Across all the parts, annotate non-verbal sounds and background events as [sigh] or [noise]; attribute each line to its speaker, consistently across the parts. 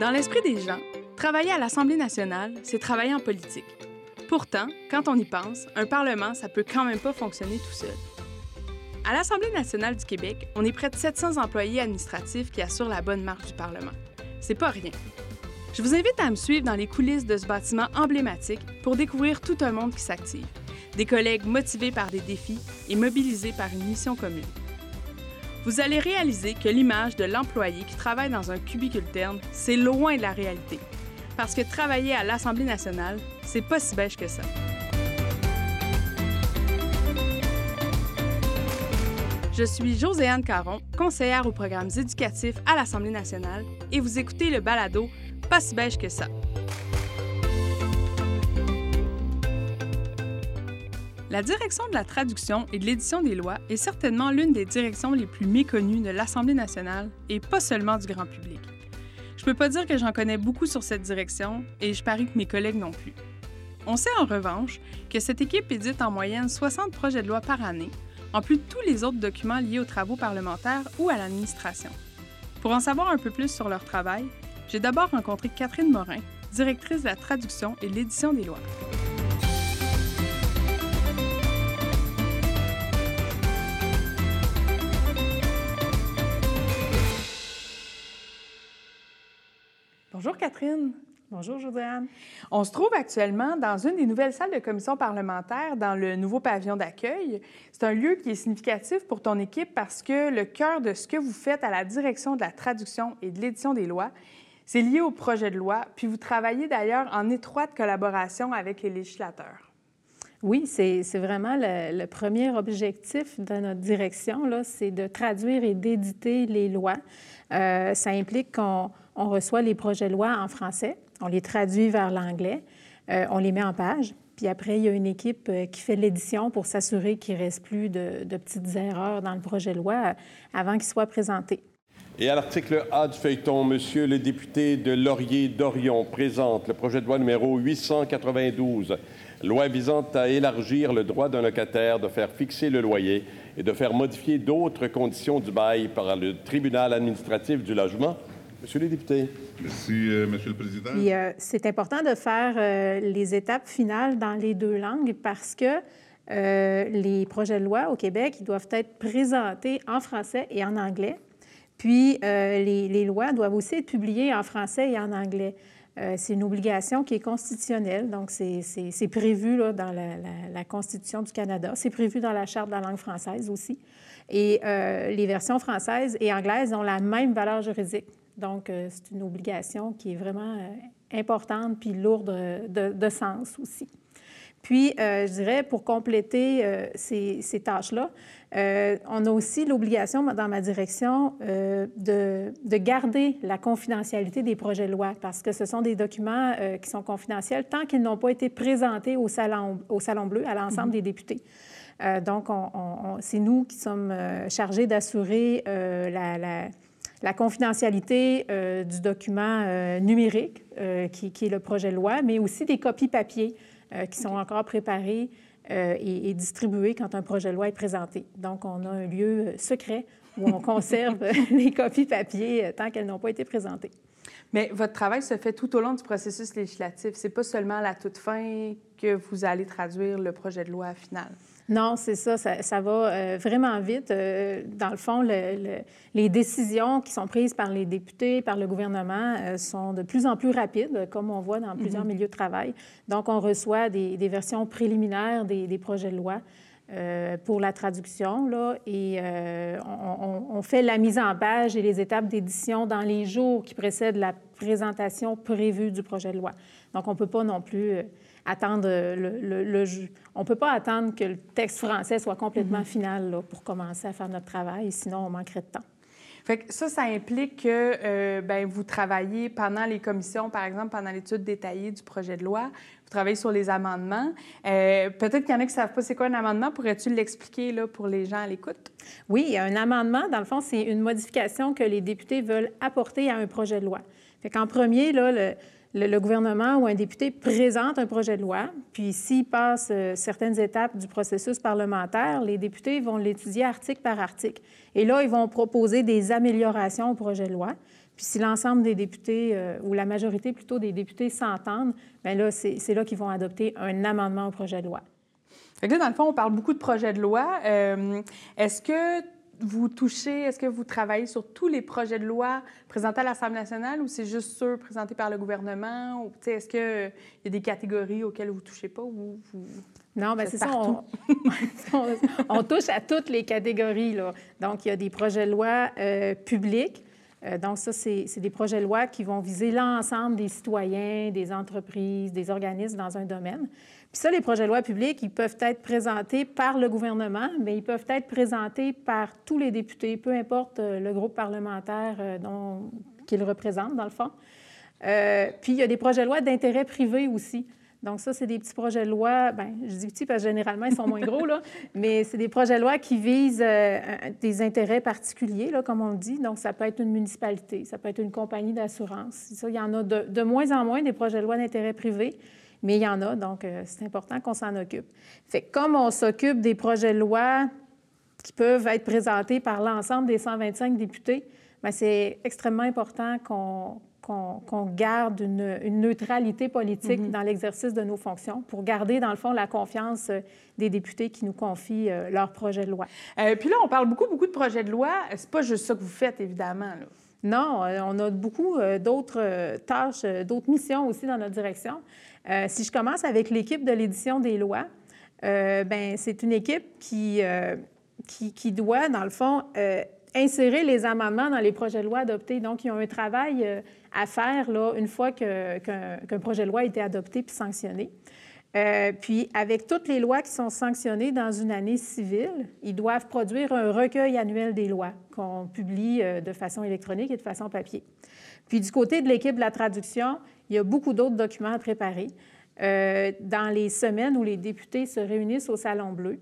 Speaker 1: Dans l'esprit des gens, travailler à l'Assemblée nationale, c'est travailler en politique. Pourtant, quand on y pense, un Parlement, ça peut quand même pas fonctionner tout seul. À l'Assemblée nationale du Québec, on est près de 700 employés administratifs qui assurent la bonne marche du Parlement. C'est pas rien. Je vous invite à me suivre dans les coulisses de ce bâtiment emblématique pour découvrir tout un monde qui s'active. Des collègues motivés par des défis et mobilisés par une mission commune. Vous allez réaliser que l'image de l'employé qui travaille dans un cubicule terne, c'est loin de la réalité. Parce que travailler à l'Assemblée nationale, c'est pas si bêche que ça. Je suis Joséanne Caron, conseillère aux programmes éducatifs à l'Assemblée nationale, et vous écoutez le balado Pas si beige que ça. La direction de la traduction et de l'édition des lois est certainement l'une des directions les plus méconnues de l'Assemblée nationale et pas seulement du grand public. Je peux pas dire que j'en connais beaucoup sur cette direction et je parie que mes collègues non plus. On sait en revanche que cette équipe édite en moyenne 60 projets de loi par année, en plus de tous les autres documents liés aux travaux parlementaires ou à l'administration. Pour en savoir un peu plus sur leur travail, j'ai d'abord rencontré Catherine Morin, directrice de la traduction et l'édition des lois. Bonjour Catherine.
Speaker 2: Bonjour Josiane.
Speaker 1: On se trouve actuellement dans une des nouvelles salles de commission parlementaire dans le nouveau pavillon d'accueil. C'est un lieu qui est significatif pour ton équipe parce que le cœur de ce que vous faites à la direction de la traduction et de l'édition des lois, c'est lié au projet de loi, puis vous travaillez d'ailleurs en étroite collaboration avec les législateurs.
Speaker 2: Oui, c'est vraiment le, premier objectif de notre direction, c'est de traduire et d'éditer les lois. Euh, ça implique qu'on on reçoit les projets de loi en français, on les traduit vers l'anglais, euh, on les met en page, puis après, il y a une équipe euh, qui fait l'édition pour s'assurer qu'il ne reste plus de, de, petites erreurs dans le projet de loi avant qu'il soit présenté.
Speaker 3: Et à l'article A du feuilleton, Monsieur le député de Laurier-Dorion présente le projet de loi numéro 892, loi visant à élargir le droit d'un locataire de faire fixer le loyer et de faire modifier d'autres conditions du bail par le tribunal administratif du logement. Monsieur le député.
Speaker 4: Merci, euh, Monsieur le Président.
Speaker 2: Euh, c'est important de faire euh, les étapes finales dans les deux langues parce que euh, les projets de loi au Québec ils doivent être présentés en français et en anglais. Puis les, les, lois doivent aussi être publiées en français et en anglais. C'est une obligation qui est constitutionnelle, donc c'est prévu là, dans la, Constitution du Canada. C'est prévu dans la Charte de la langue française aussi. Et les versions françaises et anglaises ont la même valeur juridique. Donc, euh, c'est une obligation qui est vraiment euh, importante puis lourde de, de sens aussi. Puis, euh, je dirais, pour compléter euh, ces, ces tâches-là, euh, on a aussi l'obligation dans ma direction de, de, garder la confidentialité des projets de loi parce que ce sont des documents qui sont confidentiels tant qu'ils n'ont pas été présentés au Salon, au salon Bleu à l'ensemble -hmm. des députés. donc, on, on, c'est nous qui sommes chargés d'assurer la, la la confidentialité euh, du document euh, numérique, euh, qui, qui, est le projet de loi, mais aussi des copies papier qui sont encore préparées et, et, distribuées quand un projet de loi est présenté. Donc, on a un lieu secret où on conserve [laughs] [laughs] les copies papier tant qu'elles n'ont pas été présentées.
Speaker 1: Mais votre travail se fait tout au long du processus législatif. C'est pas seulement à la toute fin que vous allez traduire le projet de loi final.
Speaker 2: Non, c'est ça, ça, ça, va euh, vraiment vite. Euh, dans le fond, le, le, les décisions qui sont prises par les députés, par le gouvernement, euh, sont de plus en plus rapides, comme on voit dans plusieurs mm -hmm. milieux de travail. Donc, on reçoit des, des versions préliminaires des, des, projets de loi pour la traduction, là, et on, on, fait la mise en page et les étapes d'édition dans les jours qui précèdent la présentation prévue du projet de loi. Donc, on ne peut pas non plus attendre le, le, le, on ne peut pas attendre que le texte français soit complètement mm -hmm. final là, pour commencer à faire notre travail, sinon on manquerait de temps.
Speaker 1: Fait que ça, ça implique que euh, ben, vous travaillez pendant les commissions, par exemple, pendant l'étude détaillée du projet de loi, vous travaillez sur les amendements. Euh, Peut-être qu'il y en a qui ne savent pas c'est quoi un amendement. Pourrais-tu l'expliquer pour les gens à l'écoute?
Speaker 2: Oui, un amendement, dans le fond, c'est une modification que les députés veulent apporter à un projet de loi. Fait qu'en premier, là, le, le, gouvernement ou un député présente un projet de loi, puis s'il passe euh, certaines étapes du processus parlementaire, les députés vont l'étudier article par article. Et là, ils vont proposer des améliorations au projet de loi. Puis si l'ensemble des députés, euh, ou la majorité plutôt des députés s'entendent, bien là, c'est là qu'ils vont adopter un amendement au projet de loi.
Speaker 1: Fait là, dans le fond, on parle beaucoup de projets de loi. Euh, est-ce que vous touchez, est-ce que vous travaillez sur tous les projets de loi présentés à l'Assemblée nationale ou c'est juste ceux présentés par le gouvernement? Est-ce qu'il y a des catégories auxquelles vous ne touchez pas ou vous...
Speaker 2: Non, bien c'est ça. [laughs] On, touche à toutes les catégories. Là. Donc, il y a des projets de loi euh, publics. Euh, donc, ça, c'est des projets de loi qui vont viser l'ensemble des citoyens, des entreprises, des organismes dans un domaine. Puis ça, les projets de loi publics, ils peuvent être présentés par le gouvernement, mais ils peuvent être présentés par tous les députés, peu importe euh, le groupe parlementaire qu'ils représentent, dans le fond. puis, il y a des projets de loi d'intérêt privé aussi. Donc, ça, c'est des petits projets de loi. Bien, je dis petits parce que généralement, ils sont moins gros, là, [laughs] mais c'est des projets de loi qui visent euh, des intérêts particuliers, là, comme on le dit. Donc, ça peut être une municipalité, ça peut être une compagnie d'assurance. Ça, il y en a de, moins en moins des projets de loi d'intérêt privé, mais il y en a, donc euh, c'est important qu'on s'en occupe. Fait comme on s'occupe des projets de loi qui peuvent être présentés par l'ensemble des 125 députés, bien, c'est extrêmement important qu'on qu'on garde une, neutralité politique mm-hmm. dans l'exercice de nos fonctions pour garder, dans le fond, la confiance euh, des députés qui nous confient euh, leurs projets de loi.
Speaker 1: Euh, puis là, on parle beaucoup, beaucoup de projets de loi. C'est pas juste ça que vous faites, évidemment.
Speaker 2: Non, on a beaucoup d'autres tâches, d'autres missions aussi dans notre direction. Si je commence avec l'équipe de l'édition des lois, ben c'est une équipe qui, qui, qui, doit, dans le fond, insérer les amendements dans les projets de loi adoptés. Donc, ils ont un travail à faire là, une fois qu'un projet de loi a été adopté puis sanctionné. Euh, puis, avec toutes les lois qui sont sanctionnées dans une année civile, ils doivent produire un recueil annuel des lois qu'on publie euh, de façon électronique et de façon papier. Puis, du côté de l'équipe de la traduction, il y a beaucoup d'autres documents à préparer. Euh, dans les semaines où les députés se réunissent au Salon Bleu,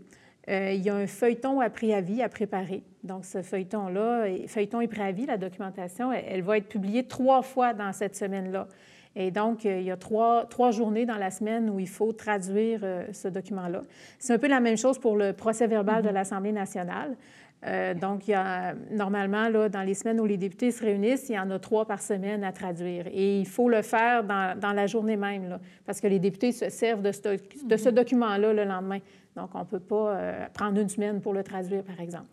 Speaker 2: il y a un feuilleton à préavis à préparer. Donc, ce feuilleton-là, feuilleton et préavis, la documentation, elle, va être publiée trois fois dans cette semaine-là. Et donc, euh, il y a trois, trois, journées dans la semaine où il faut traduire euh, ce document-là. C'est un peu la même chose pour le procès verbal de mm-hmm. l'Assemblée nationale. Euh, donc, il y a, normalement, là, dans les semaines où les députés se réunissent, il y en a trois par semaine à traduire. Et il faut le faire dans, dans la journée même, là, parce que les députés se servent de ce, de ce mm-hmm. document-là le lendemain. Donc, on ne peut pas prendre une semaine pour le traduire, par exemple.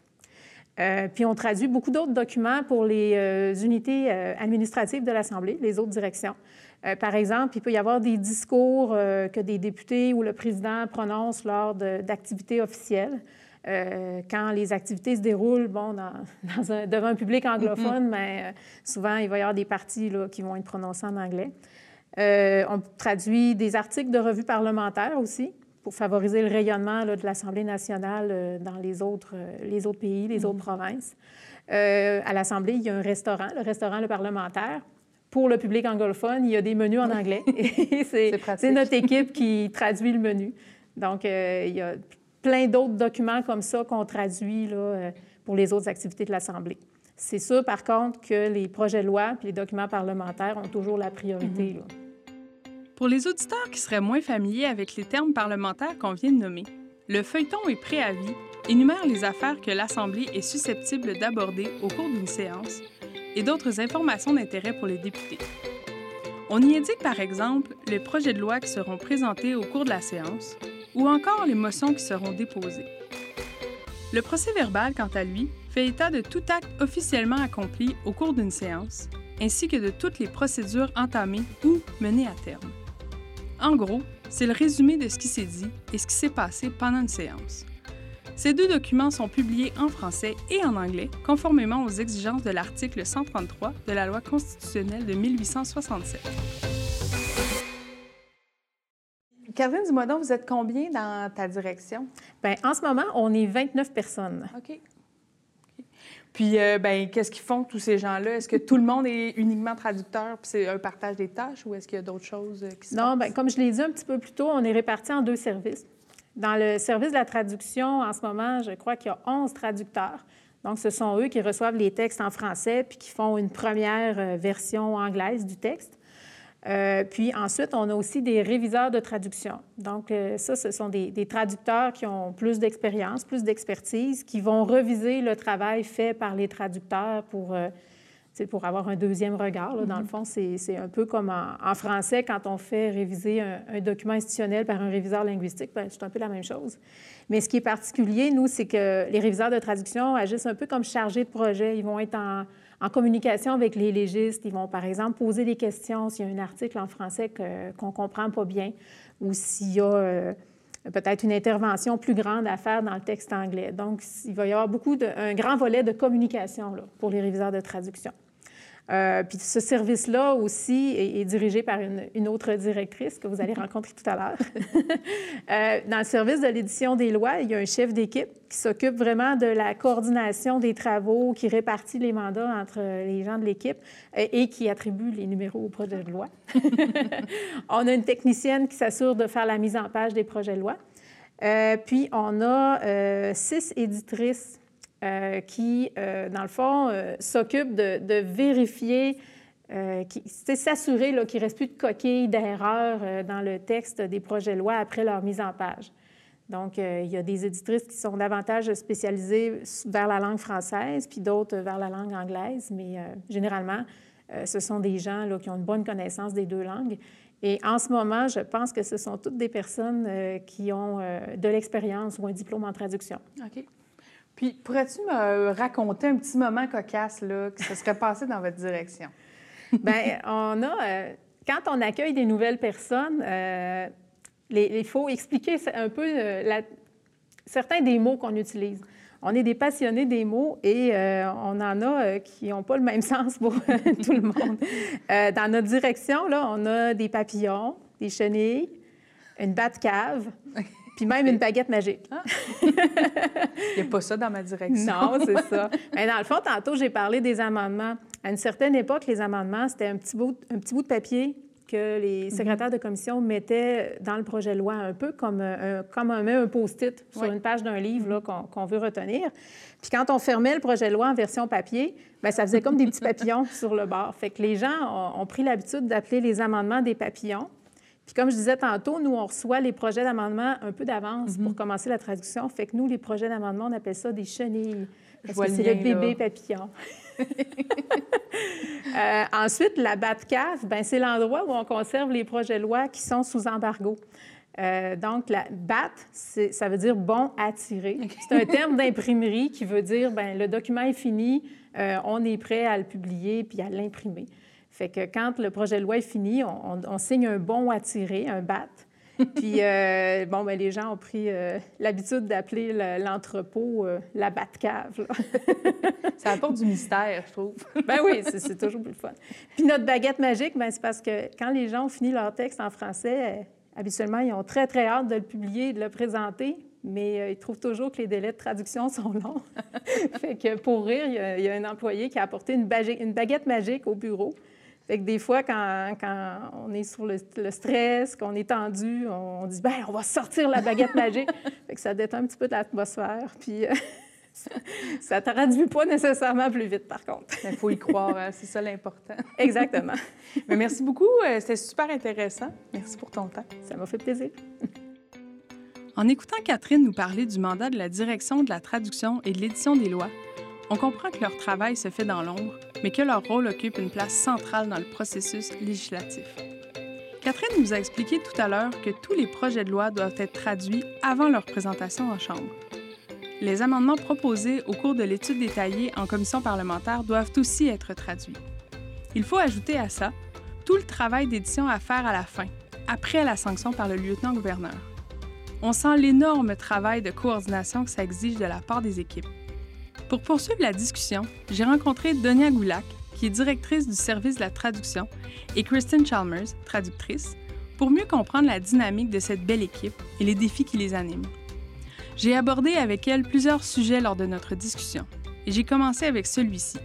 Speaker 2: Euh, puis on traduit beaucoup d'autres documents pour les euh, unités euh, administratives de l'Assemblée, les autres directions. par exemple, il peut y avoir des discours que des députés ou le président prononcent lors d'activités officielles. Quand les activités se déroulent bon, [laughs] devant un public anglophone, mm-hmm. mais souvent, il va y avoir des parties là, qui vont être prononcées en anglais. on traduit des articles de revues parlementaires aussi pour favoriser le rayonnement de l'Assemblée nationale euh, dans les autres, euh, les autres pays, les autres mm. provinces. Euh, à l'Assemblée, il y a un restaurant, le restaurant Le Parlementaire. Pour le public anglophone, il y a des menus en [laughs] anglais. [laughs] c'est notre équipe qui traduit le menu. Donc, il y a plein d'autres documents comme ça qu'on traduit là, pour les autres activités de l'Assemblée. C'est sûr, par contre, que les projets de loi et les documents parlementaires ont toujours la priorité. Mm-hmm.
Speaker 1: Pour les auditeurs qui seraient moins familiers avec les termes parlementaires qu'on vient de nommer, le feuilleton et préavis énumère les affaires que l'Assemblée est susceptible d'aborder au cours d'une séance et d'autres informations d'intérêt pour les députés. On y indique par exemple les projets de loi qui seront présentés au cours de la séance ou encore les motions qui seront déposées. Le procès verbal, quant à lui, fait état de tout acte officiellement accompli au cours d'une séance, ainsi que de toutes les procédures entamées ou menées à terme. En gros, c'est le résumé de ce qui s'est dit et ce qui s'est passé pendant une séance. Ces deux documents sont publiés en français et en anglais, conformément aux exigences de l'article 133 de la loi constitutionnelle de 1867. Catherine, dis-moi donc, vous êtes combien dans ta direction?
Speaker 2: Bien, en ce moment, on est 29 personnes.
Speaker 1: OK. Puis, euh, ben, qu'est-ce qu'ils font, tous ces gens-là? Est-ce que tout le monde est uniquement traducteur, puis c'est un partage des tâches, ou est-ce qu'il y a d'autres choses euh, qui se
Speaker 2: Non, bien, comme je l'ai dit un petit peu plus tôt, on est répartis en deux services. Dans le service de la traduction, en ce moment, je crois qu'il y a 11 traducteurs. Donc, ce sont eux qui reçoivent les textes en français puis qui font une première euh, version anglaise du texte. Euh, puis ensuite, on a aussi des réviseurs de traduction. Donc, euh, ça, ce sont des, traducteurs qui ont plus d'expérience, plus d'expertise, qui vont reviser le travail fait par les traducteurs pour euh, pour avoir un deuxième regard. Dans le fond, c'est un peu comme en, français, quand on fait réviser un, document institutionnel par un réviseur linguistique, ben, c'est un peu la même chose. Mais ce qui est particulier, nous, c'est que les réviseurs de traduction agissent un peu comme chargés de projet. Ils vont être en, communication avec les légistes. Ils vont, par exemple, poser des questions s'il y a un article en français qu'on ne comprend pas bien ou s'il y a... Euh, peut-être une intervention plus grande à faire dans le texte anglais. Donc, il va y avoir beaucoup de, un grand volet de communication là, pour les réviseurs de traduction. Euh, puis ce service-là aussi est, dirigé par une, autre directrice que vous allez rencontrer tout à l'heure. [laughs] euh, dans le service de l'édition des lois, il y a un chef d'équipe qui s'occupe vraiment de la coordination des travaux, qui répartit les mandats entre les gens de l'équipe et, et qui attribue les numéros au projet de loi. [laughs] on a une technicienne qui s'assure de faire la mise en page des projets de loi. Euh, puis on a euh, six éditrices euh, qui, euh, dans le fond, euh, s'occupe de, vérifier, c'est s'assurer qu'il ne reste plus de coquilles, d'erreurs dans le texte des projets de loi après leur mise en page. Donc, il y a des éditrices qui sont davantage spécialisées vers la langue française, puis d'autres vers la langue anglaise, mais généralement, ce sont des gens qui ont une bonne connaissance des deux langues. Et en ce moment, je pense que ce sont toutes des personnes qui ont de l'expérience ou un diplôme en traduction.
Speaker 1: OK. Puis, pourrais-tu me raconter un petit moment cocasse là, qui se serait passé dans votre direction? [laughs]
Speaker 2: Bien, on a. Euh, quand on accueille des nouvelles personnes, euh, il faut expliquer un peu euh, certains des mots qu'on utilise. On est des passionnés des mots et on en a qui n'ont pas le même [laughs] sens pour tout le monde. dans notre direction, là, on a des papillons, des chenilles, une batte cave, puis même une baguette magique.
Speaker 1: Ah. [laughs] Il n'y a pas ça dans ma direction.
Speaker 2: Non, c'est [laughs] ça. Mais dans le fond, tantôt, j'ai parlé des amendements. À une certaine époque, les amendements, c'était un petit bout, un petit bout de papier que les mhm. secrétaires de commission mettaient dans le projet de loi, un peu comme un, comme un, un post-it sur une page d'un livre mhm. qu'on veut retenir. Puis quand on fermait le projet de loi en version papier, bien, ça faisait comme des petits [laughs] papillons sur le bord. Fait que les gens ont pris l'habitude d'appeler les amendements des papillons. Puis comme je disais tantôt, nous, on reçoit les projets d'amendement un peu d'avance pour mhm. commencer la traduction. Fait que nous, les projets d'amendement, on appelle ça des chenilles. Parce que c'est le bébé papillon. [laughs] Euh, ensuite, la Batcave, ben, c'est l'endroit où on conserve les projets de loi qui sont sous embargo. Euh, donc, la BAT, ça veut dire bon à tirer. C'est un terme d'imprimerie qui veut dire ben le document est fini, euh, on est prêt à le publier puis à l'imprimer. Fait que quand le projet de loi est fini, on, signe un bon à tirer, un BAT. [laughs] Puis, euh, bon, bien, les gens ont pris euh, l'habitude d'appeler l'entrepôt euh, la Batcave. [laughs]
Speaker 1: Ça apporte du mystère, je trouve. [laughs]
Speaker 2: ben oui, c'est toujours plus fun. Puis notre baguette magique, ben, c'est parce que quand les gens ont fini leur texte en français, habituellement, ils ont très, très hâte de le publier, de le présenter, mais ils trouvent toujours que les délais de traduction sont longs. fait que pour rire, il y, a, il y, a, un employé qui a apporté une, une baguette magique au bureau. Fait que des fois, quand, on est sur le, stress, qu'on est tendu, on, dit ben on va sortir la baguette [laughs] magique. fait que ça détend un petit peu de l'atmosphère. Puis euh, [laughs] ça ne traduit pas nécessairement plus vite, par contre.
Speaker 1: Il faut y croire, hein, c'est ça l'important. [laughs]
Speaker 2: Exactement.
Speaker 1: Mais merci beaucoup, euh, c'était super intéressant. Merci pour ton temps.
Speaker 2: Ça m'a fait plaisir.
Speaker 1: En écoutant Catherine nous parler du mandat de la direction de la traduction et de l'édition des lois, on comprend que leur travail se fait dans l'ombre, mais que leur rôle occupe une place centrale dans le processus législatif. Catherine nous a expliqué tout à l'heure que tous les projets de loi doivent être traduits avant leur présentation en Chambre. Les amendements proposés au cours de l'étude détaillée en commission parlementaire doivent aussi être traduits. Il faut ajouter à ça tout le travail d'édition à faire à la fin, après la sanction par le lieutenant-gouverneur. On sent l'énorme travail de coordination que ça exige de la part des équipes. Pour poursuivre la discussion, j'ai rencontré Donia Goulak, qui est directrice du service de la traduction, et Kristen Chalmers, traductrice, pour mieux comprendre la dynamique de cette belle équipe et les défis qui les animent. J'ai abordé avec elle plusieurs sujets lors de notre discussion, et j'ai commencé avec celui-ci.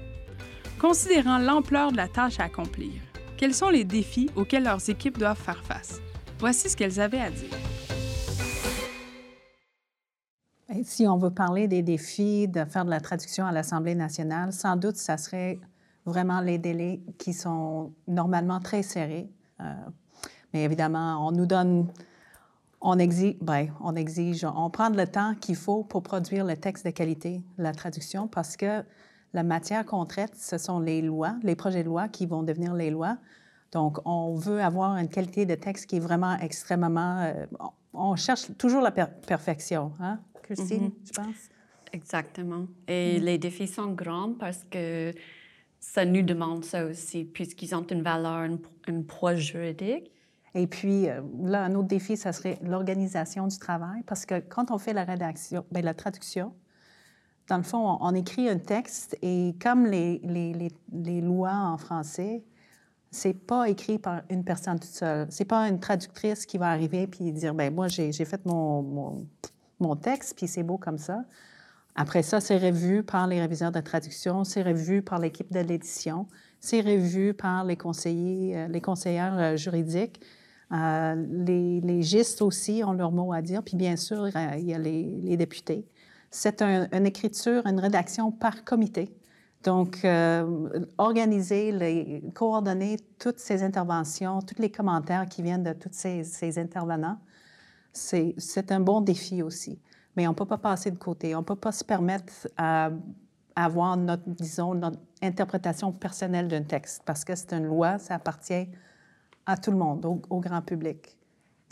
Speaker 1: Considérant l'ampleur de la tâche à accomplir, quels sont les défis auxquels leurs équipes doivent faire face? Voici ce qu'elles avaient à dire.
Speaker 5: Si on veut parler des défis de faire de la traduction à l'Assemblée nationale, sans doute, ça serait vraiment les délais qui sont normalement très serrés. Euh, mais évidemment, on nous donne, on exige, ben, on exige, on prend le temps qu'il faut pour produire le texte de qualité, la traduction, parce que la matière qu'on traite, ce sont les lois, les projets de loi qui vont devenir les lois. Donc, on veut avoir une qualité de texte qui est vraiment extrêmement... Euh, on cherche toujours la perfection, hein, Christine, mm-hmm. je pense?
Speaker 6: Exactement. Et mm. les défis sont grands parce que ça nous demande ça aussi, puisqu'ils ont une valeur, un poids juridique.
Speaker 5: Et puis, euh, là, un autre défi, ça serait l'organisation du travail, parce que quand on fait la rédaction, bien, la traduction, dans le fond, on, écrit un texte et comme les, les, les, les lois en français, c'est pas écrit par une personne toute seule. C'est pas une traductrice qui va arriver puis dire, ben moi, j'ai fait mon, mon, mon, texte, puis c'est beau comme ça. Après ça, c'est revu par les réviseurs de traduction, c'est revu par l'équipe de l'édition, c'est revu par les conseillers, euh, les conseillères euh, juridiques. Euh, les, les gistes aussi ont leur mot à dire. Puis bien sûr, il y a les, députés. C'est une écriture, une rédaction par comité. Donc, organiser, coordonner toutes ces interventions, tous les commentaires qui viennent de tous ces intervenants, c'est un bon défi aussi mais on ne peut pas passer de côté. On ne peut pas se permettre à avoir notre, disons, notre interprétation personnelle d'un texte parce que c'est une loi, ça appartient à tout le monde, au, grand public.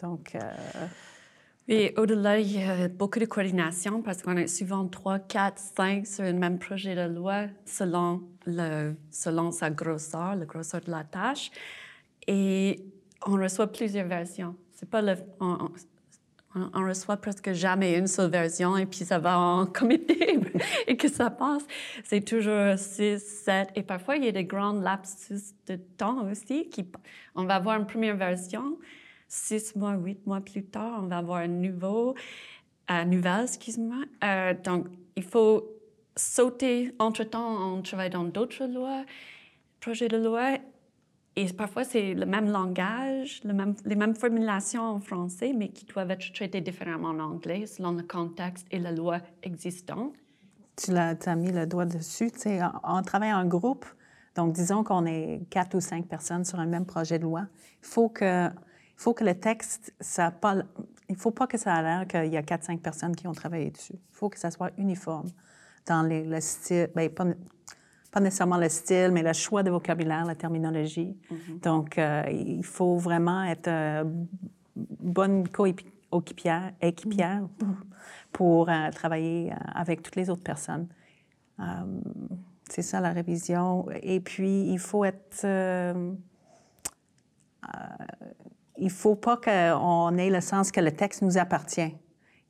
Speaker 5: Donc. Euh...
Speaker 6: Au-delà, il y a beaucoup de coordination parce qu'on a souvent trois, quatre, cinq sur un même projet de loi selon, le, selon sa grosseur, la grosseur de la tâche. Et on reçoit plusieurs versions. C'est pas le, reçoit presque jamais une seule version et puis ça va en [laughs] comité et que ça passe. C'est toujours six, sept et parfois il y a des grands lapsus de temps aussi. Qui, on va avoir une première version, six mois, huit mois plus tard, on va avoir un nouveau, euh, nouvelle, excuse-moi. Euh, donc il faut sauter. Entre-temps, on travaille dans d'autres lois, projets de loi et parfois, c'est le même langage, les mêmes formulations en français, mais qui doivent être traitées différemment en anglais selon le contexte et la loi existante.
Speaker 5: Tu as, mis le doigt dessus. Sais, on, travaille en groupe. Donc, disons qu'on est quatre ou cinq personnes sur un même projet de loi. Il faut que, le texte, il ne faut pas que ça ait l'air qu'il y a quatre, cinq personnes qui ont travaillé dessus. Il faut que ça soit uniforme dans le style. Pas, pas nécessairement le style, mais le choix de vocabulaire, la terminologie. Mm-hmm. Donc, euh, il faut vraiment être euh, bonne coéquipière équipière mm-hmm. pour euh, travailler avec toutes les autres personnes. c'est ça la révision. Et puis, il faut être... il faut pas qu'on ait le sens que le texte nous appartient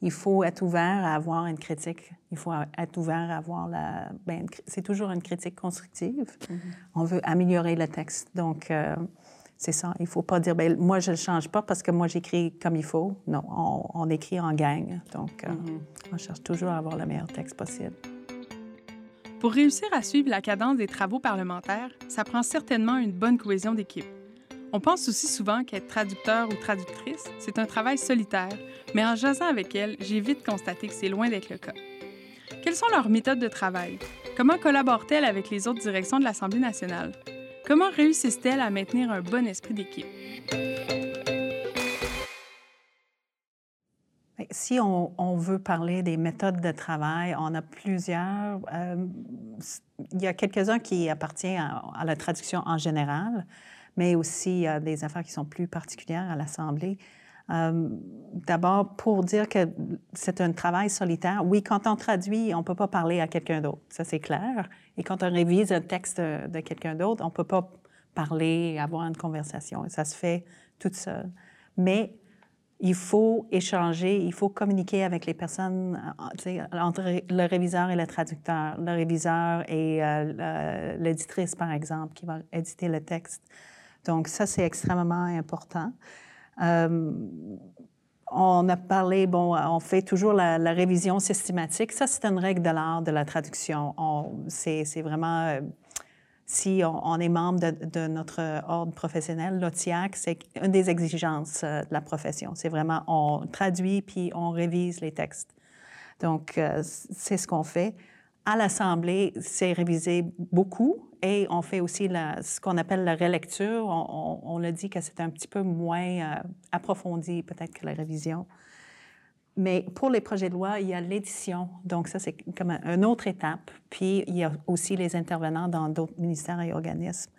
Speaker 5: il faut être ouvert à avoir une critique. Il faut être ouvert à avoir la. Ben, c'est toujours une critique constructive. Mm-hmm. On veut améliorer le texte. Donc, euh, c'est ça. Il ne faut pas dire, ben, moi, je ne le change pas parce que moi, j'écris comme il faut. Non, on, écrit en gang. Donc, euh, mm-hmm. on cherche toujours à avoir le meilleur texte possible.
Speaker 1: Pour réussir à suivre la cadence des travaux parlementaires, ça prend certainement une bonne cohésion d'équipe. On pense aussi souvent qu'être traducteur ou traductrice, c'est un travail solitaire, mais en jasant avec elle, j'ai vite constaté que c'est loin d'être le cas. Quelles sont leurs méthodes de travail? Comment collaborent-elles avec les autres directions de l'Assemblée nationale? Comment réussissent-elles à maintenir un bon esprit d'équipe?
Speaker 5: Si on, veut parler des méthodes de travail, on a plusieurs. Euh, il y a quelques-uns qui appartiennent à, la traduction en général mais aussi euh, des affaires qui sont plus particulières à l'Assemblée. Euh, d'abord, pour dire que c'est un travail solitaire, oui, quand on traduit, on ne peut pas parler à quelqu'un d'autre, ça c'est clair. Et quand on révise un texte de quelqu'un d'autre, on ne peut pas parler, avoir une conversation. Ça se fait toute seule. Mais il faut échanger, il faut communiquer avec les personnes, euh, entre le réviseur et le traducteur, le réviseur et l'éditrice, par exemple, qui va éditer le texte. Donc, ça, c'est extrêmement important. Euh, on a parlé, bon, on fait toujours la, révision systématique. Ça, c'est une règle de l'art de la traduction. C'est vraiment, euh, si on, est membre de, notre ordre professionnel, l'OTIAC, c'est une des exigences euh, de la profession. C'est vraiment, on traduit puis on révise les textes. Donc, c'est ce qu'on fait. À l'Assemblée, c'est révisé beaucoup et on fait aussi la, ce qu'on appelle la relecture. On, a dit que c'est un petit peu moins euh, approfondi peut-être que la révision. Mais pour les projets de loi, il y a l'édition. Donc, ça, c'est comme une autre étape. Puis, il y a aussi les intervenants dans d'autres ministères et organismes.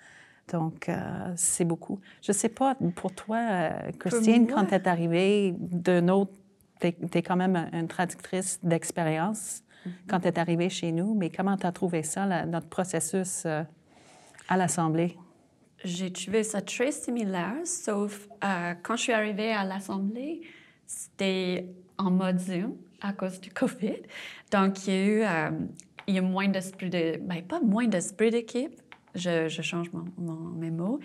Speaker 5: Donc, euh, c'est beaucoup. Je ne sais pas, pour toi, euh, Christine, quand tu es arrivée d'un autre, tu es, quand même une traductrice d'expérience mm-hmm. quand tu es arrivée chez nous, mais comment tu as trouvé ça, notre processus euh, à l'Assemblée?
Speaker 6: J'ai trouvé ça très similaire, sauf quand je suis arrivée à l'Assemblée, c'était en mode Zoom à cause du [laughs] COVID. Donc, il y a eu, il y a moins d'esprit de... Ben, pas moins d'esprit d'équipe, je, change mes mots.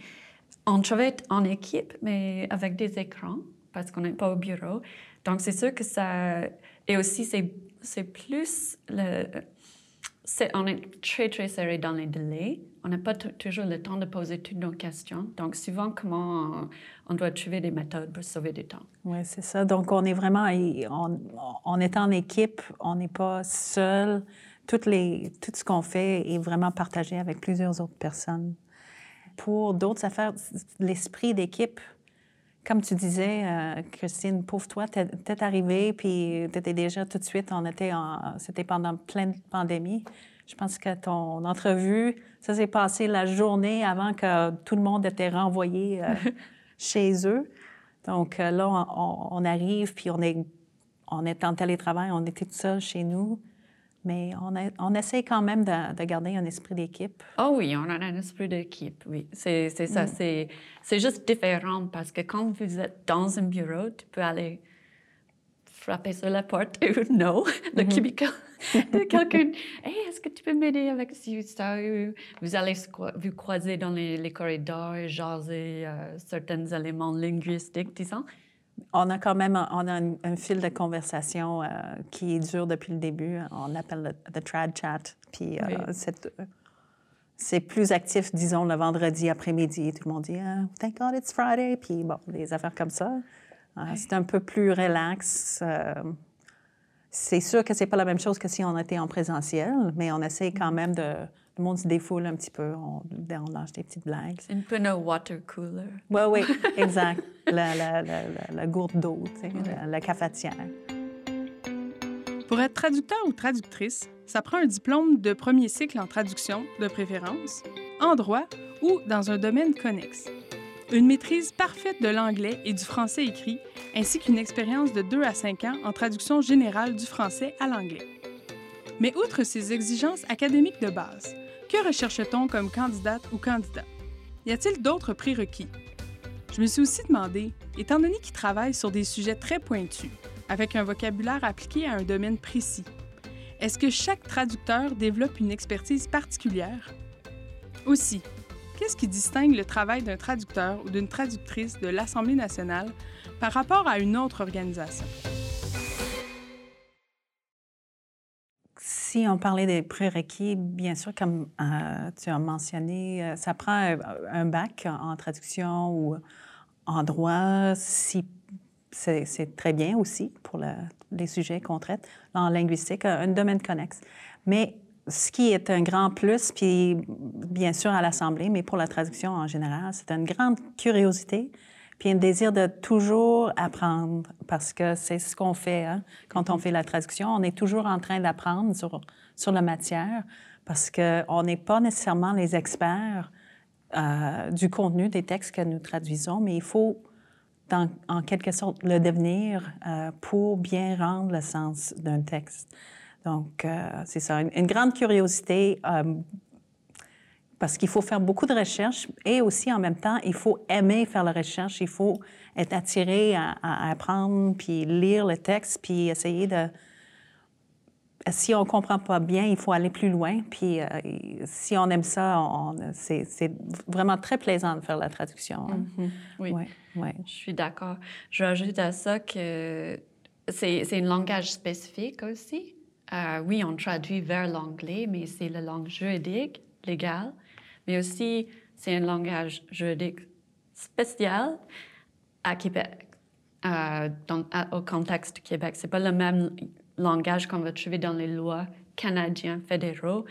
Speaker 6: On travaille en équipe, mais avec des écrans, parce qu'on n'est pas au bureau. Donc, c'est sûr que ça... Et aussi, c'est plus... Le... on est très, très serré dans les délais. On n'a pas toujours le temps de poser toutes nos questions. Donc, souvent, comment on, doit trouver des méthodes pour sauver du temps.
Speaker 5: Oui, c'est ça. Donc, on est vraiment... On, on est en équipe, on n'est pas seul les, tout ce qu'on fait est vraiment partagé avec plusieurs autres personnes. Pour d'autres affaires, l'esprit d'équipe, comme tu disais, euh, Christine, pauvre toi, t'es arrivée, puis t'étais déjà tout de suite, on était c'était pendant pleine pandémie. Je pense que ton entrevue, ça s'est passé la journée avant que tout le monde était renvoyé euh, [laughs] chez eux. Donc euh, là, on, arrive, puis on est, on est en télétravail, on était tout seul chez nous. Mais on, on essaie quand même de, garder un esprit d'équipe.
Speaker 6: Oh oui, on a un esprit d'équipe, oui. C'est ça. Mm. C'est juste différent parce que quand vous êtes dans un bureau, tu peux aller frapper sur la porte [laughs] ou non, le mm cubicle [laughs] de quelqu'un. Hey, est-ce que tu peux m'aider avec ça? Vous allez vous croiser dans les, corridors et jaser euh, certains éléments linguistiques, disons.
Speaker 5: On a quand même on a un, fil de conversation euh, qui dure depuis le début. On l'appelle le trad chat. Puis euh, c'est plus actif, disons, le vendredi après-midi. Tout le monde dit ah, Thank God it's Friday. Puis bon, des affaires comme ça. Euh, c'est un peu plus relax. c'est sûr que c'est pas la même chose que si on était en présentiel, mais on essaie quand même de le monde se défoule un petit peu. On, on lâche des petites blagues.
Speaker 6: C'est un peu nos water cooler.
Speaker 5: Oui, oui, [laughs] exact. la, la, la, la, gourde d'eau, la, cafetière.
Speaker 1: Pour être traducteur ou traductrice, ça prend un diplôme de premier cycle en traduction, de préférence, en droit ou dans un domaine connexe. Une maîtrise parfaite de l'anglais et du français écrit, ainsi qu'une expérience de 2 à 5 ans en traduction générale du français à l'anglais. Mais outre ces exigences académiques de base, que recherche-t-on comme candidate ou candidat? Y a-t-il d'autres prérequis? Je me suis aussi demandé, étant donné qu'il travaille sur des sujets très pointus, avec un vocabulaire appliqué à un domaine précis, est-ce que chaque traducteur développe une expertise particulière? Aussi, qu'est-ce qui distingue le travail d'un traducteur ou d'une traductrice de l'Assemblée nationale par rapport à une autre organisation?
Speaker 5: On parlait des prérequis, bien sûr, comme euh, tu as mentionné, euh, ça prend un, bac en traduction ou en droit, si c'est très bien aussi pour les sujets qu'on traite. En linguistique, un domaine connexe. Mais ce qui est un grand plus, puis bien sûr à l'Assemblée, mais pour la traduction en général, c'est une grande curiosité puis un désir de toujours apprendre, parce que c'est ce qu'on fait hein. quand on mm-hmm. fait la traduction. On est toujours en train d'apprendre sur, sur la matière, parce qu'on n'est pas nécessairement les experts euh, du contenu des textes que nous traduisons, mais il faut, dans, en quelque sorte, le devenir euh, pour bien rendre le sens d'un texte. Donc, euh, c'est ça, une, une, grande curiosité parce qu'il faut faire beaucoup de recherches et aussi en même temps, il faut aimer faire la recherche, il faut être attiré à, apprendre, puis lire le texte, puis essayer de... Si on ne comprend pas bien, il faut aller plus loin. Puis euh, si on aime ça, c'est vraiment très plaisant de faire la traduction. Hein.
Speaker 6: Oui, ouais, je suis d'accord. Je rajoute à ça que c'est un langage spécifique aussi. Euh, oui, on traduit vers l'anglais, mais c'est la langue juridique, légale mais aussi c'est un langage juridique spécial à Québec, euh, au contexte du Québec. C'est pas le même langage qu'on va trouver dans les lois canadiennes fédéraux.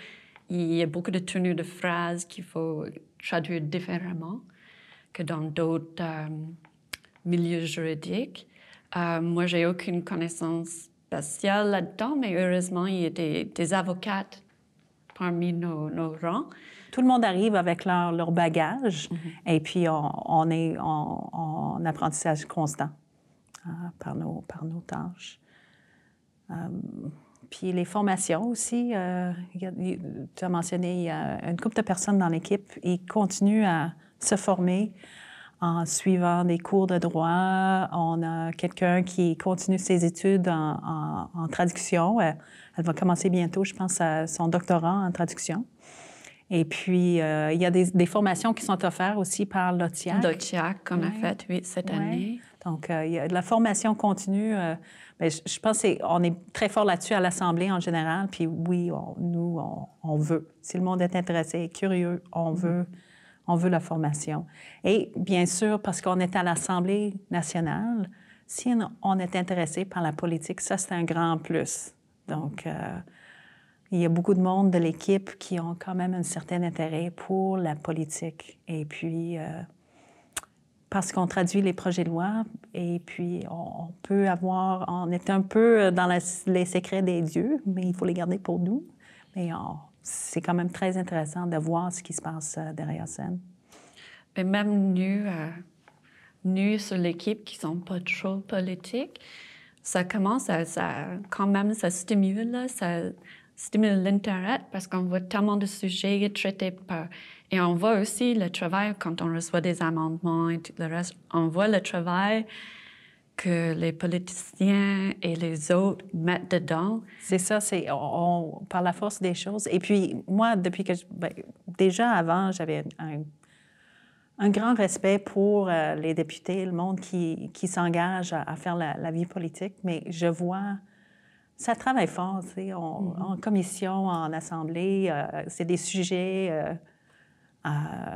Speaker 6: Il y a beaucoup de tenues de phrases qu'il faut traduire différemment que dans d'autres euh, milieux juridiques. Euh, moi, j'ai aucune connaissance spéciale là-dedans, mais heureusement, il y a des, avocates parmi nos, rangs.
Speaker 5: Tout le monde arrive avec leur, leur bagage et puis on, on est en, en, apprentissage constant euh, par, nos, par nos tâches. Euh, puis les formations aussi, euh, tu as mentionné, il y a une couple de personnes dans l'équipe, ils continuent à se former en suivant des cours de droit. On a quelqu'un qui continue ses études en, en, traduction. Elle, elle, va commencer bientôt, je pense, à son doctorat en traduction. Et puis, euh, il y a des, des, formations qui sont offertes aussi par l'OTIAC.
Speaker 6: L'OTIAC qu'on a fait, oui, cette
Speaker 5: ouais.
Speaker 6: année.
Speaker 5: Donc, euh, il y a de la formation continue. Euh, mais je, je pense qu'on est très fort là-dessus à l'Assemblée en général. Puis oui, on, nous, on, on, veut. Si le monde est intéressé, curieux, on mm-hmm. veut, on veut la formation. Et bien sûr, parce qu'on est à l'Assemblée nationale, si on est intéressé par la politique, ça, c'est un grand plus. Donc, il y a beaucoup de monde de l'équipe qui ont quand même un certain intérêt pour la politique. Et puis, euh, parce qu'on traduit les projets de loi, et puis on, peut avoir, on est un peu dans les secrets des dieux, mais il faut les garder pour nous. Mais c'est quand même très intéressant de voir ce qui se passe euh, derrière scène.
Speaker 6: Et même nous, euh, nous sur l'équipe qui sont pas trop politiques, ça commence à, ça, quand même, ça stimule, ça stimule l'intérêt parce qu'on voit tellement de sujets traités par... Et on voit aussi le travail quand on reçoit des amendements et tout le reste. On voit le travail que les politiciens et les autres mettent dedans.
Speaker 5: C'est ça, c'est on, par la force des choses. Et puis, moi, depuis que... Ben, déjà avant, j'avais un, grand respect pour euh, les députés, le monde qui, s'engage à, faire la, vie politique, mais je vois... Ça travaille fort, tu sais, on, mm -hmm. en commission, en assemblée, euh, c'est des sujets... Euh, euh,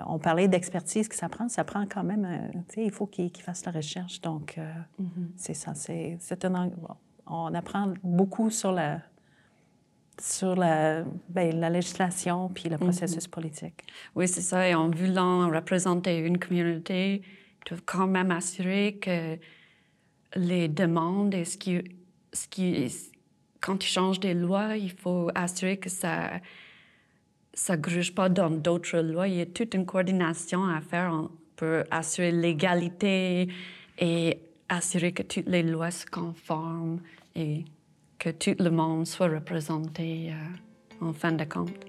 Speaker 5: on parlait d'expertise que ça prend. Ça prend quand même, tu sais, il faut qu'ils qu fassent la recherche. Donc, euh, mm -hmm. c'est ça. C'est un. On apprend beaucoup sur la sur la, ben, la législation puis le processus mm -hmm. politique.
Speaker 6: Oui, c'est ça. Et en voulant représenter une communauté, ils doivent quand même assurer que les demandes et ce qui, ce qui, quand ils changent des lois, il faut assurer que ça ça gruge pas dans d'autres lois. Il y a toute une coordination à faire pour assurer l'égalité et assurer que toutes les lois se conforment et que tout le monde soit représenté euh, en fin de compte.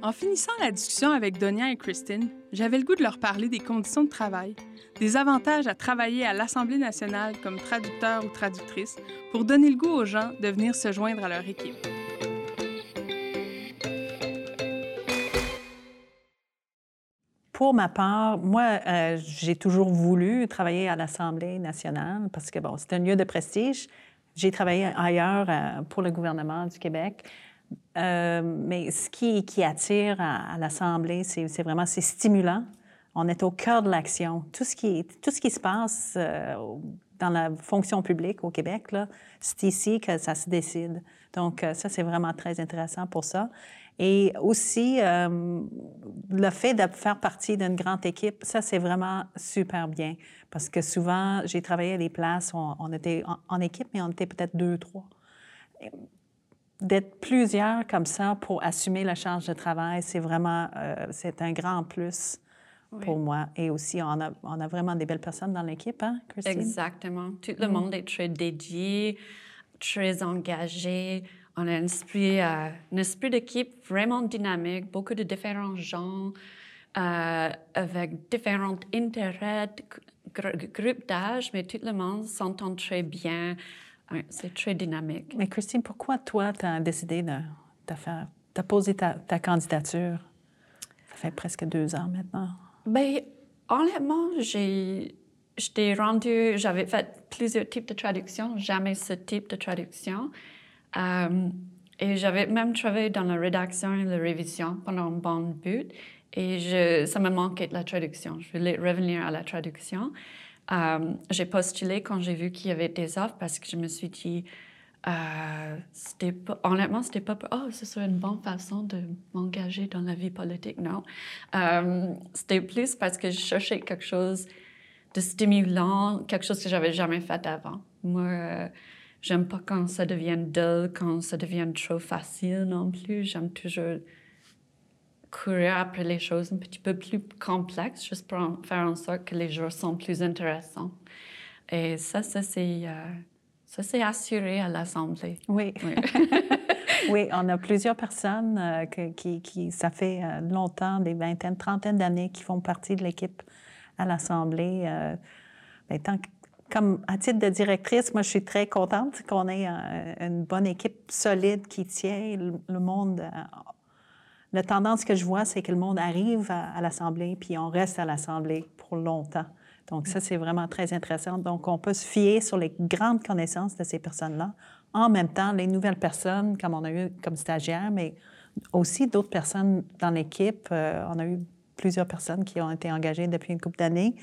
Speaker 1: En finissant la discussion avec Donia et Christine, j'avais le goût de leur parler des conditions de travail, des avantages à travailler à l'Assemblée nationale comme traducteur ou traductrice pour donner le goût aux gens de venir se joindre à leur équipe.
Speaker 5: Pour ma part, moi, euh, j'ai toujours voulu travailler à l'Assemblée nationale parce que, bon, c'est un lieu de prestige. J'ai travaillé ailleurs euh, pour le gouvernement du Québec. Euh, mais ce qui, attire à, l'Assemblée, c'est vraiment, c'est stimulant. On est au cœur de l'action. Tout, ce qui, tout ce qui se passe euh, dans la fonction publique au Québec, c'est ici que ça se décide. Donc, euh, ça, c'est vraiment très intéressant pour ça. Et aussi, le fait de faire partie d'une grande équipe, ça, c'est vraiment super bien. Parce que souvent, j'ai travaillé à des places où on, était en, équipe, mais on était peut-être deux, trois. D'être plusieurs comme ça pour assumer la charge de travail, c'est vraiment, euh, c'est un grand plus oui. pour moi. Et aussi, on a, on a vraiment des belles personnes dans l'équipe, hein, Christine?
Speaker 6: Exactement. Tout le mm. monde est très dédié, très engagé on a un esprit, euh, un esprit d'équipe vraiment dynamique, beaucoup de différents gens, euh, avec différents intérêts, groupes d'âge, mais tout le monde s'entend très bien. C'est très dynamique.
Speaker 5: Mais Christine, pourquoi toi, tu as décidé de, de faire, de poser ta, ta, candidature? Ça fait presque deux ans maintenant.
Speaker 6: Bien, honnêtement, j'ai... J'étais rendue, j'avais fait plusieurs types de traductions, jamais ce type de traduction. Euh, et j'avais même travaillé dans la rédaction et la révision pendant un bon but. Et je, ça me manquait de la traduction. Je voulais revenir à la traduction. Euh, j'ai postulé quand j'ai vu qu'il y avait des offres parce que je me suis dit, euh, c'était pas, honnêtement, c'était pas, oh, ce serait une bonne façon de m'engager dans la vie politique. Non? Euh, c'était plus parce que je cherchais quelque chose de stimulant, quelque chose que j'avais jamais fait avant. Moi, euh, j'aime pas quand ça devient dull, quand ça devient trop facile non plus. J'aime toujours courir après les choses un petit peu plus complexes, juste pour faire en sorte que les jours sont plus intéressants. Et ça, ça c'est... Euh, ça, c'est assuré à l'Assemblée.
Speaker 5: Oui. Oui. [laughs] on a [laughs] plusieurs personnes euh, qui, qui, ça fait euh, longtemps, des vingtaines, trentaines d'années, qui font partie de l'équipe à l'Assemblée. Euh, ben, comme à titre de directrice, moi, je suis très contente qu'on ait une bonne équipe solide qui tient le, monde. La tendance que je vois, c'est que le monde arrive à, l'Assemblée, puis on reste à l'Assemblée pour longtemps. Donc, ça, c'est vraiment très intéressant. Donc, on peut se fier sur les grandes connaissances de ces personnes-là. En même temps, les nouvelles personnes, comme on a eu comme stagiaires, mais aussi d'autres personnes dans l'équipe. Euh, on a eu plusieurs personnes qui ont été engagées depuis une couple d'années.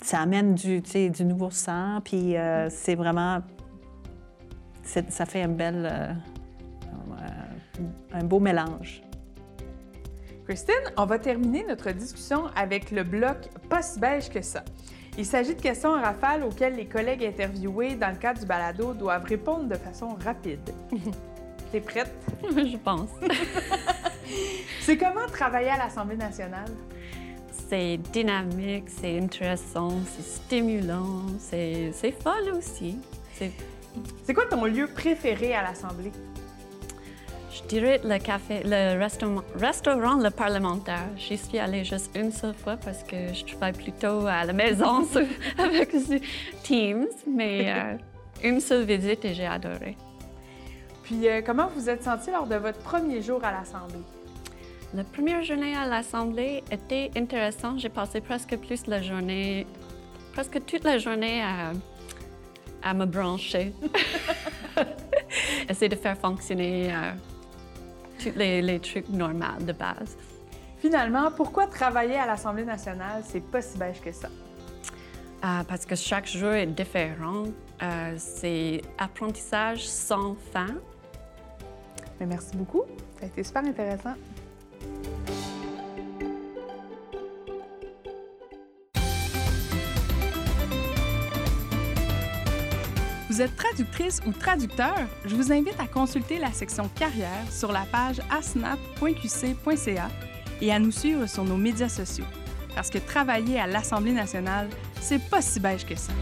Speaker 5: Ça amène du, nouveau sang, puis euh, c'est vraiment... Ça fait un bel... Euh, un beau mélange.
Speaker 1: Christine, on va terminer notre discussion avec le bloc Pas si beige que ça. Il s'agit de questions en rafale auxquelles les collègues interviewés dans le cadre du balado doivent répondre de façon rapide. [laughs] T'es prête? [laughs]
Speaker 6: Je pense. [laughs]
Speaker 1: c'est comment travailler à l'Assemblée nationale?
Speaker 6: C'est dynamique, c'est intéressant, c'est stimulant, c'est fun aussi.
Speaker 1: C'est quoi ton lieu préféré à l'Assemblée?
Speaker 6: Je dirais le café, le restaurant, restaurant le parlementaire. J'y suis allée juste une seule fois parce que je travaille plutôt à la maison [laughs] avec Teams, mais euh, [laughs] une seule visite et j'ai adoré.
Speaker 1: Puis euh, comment vous êtes senti lors de votre premier jour à l'Assemblée?
Speaker 6: La première journée à l'Assemblée était intéressante. J'ai passé presque plus la journée, presque toute la journée à, à me brancher. [laughs] Essayer de faire fonctionner euh, les, trucs normaux de base.
Speaker 1: Finalement, pourquoi travailler à l'Assemblée nationale, c'est pas si beige que ça?
Speaker 6: Euh, parce que chaque jour est différent. Euh, c'est apprentissage sans fin.
Speaker 1: Mais merci beaucoup. Ça a été super intéressant. Êtes traductrice ou traducteur? Je vous invite à consulter la section carrière sur la page asnap.qc.ca et à nous suivre sur nos médias sociaux. Parce que travailler à l'Assemblée nationale, c'est pas si beige que ça.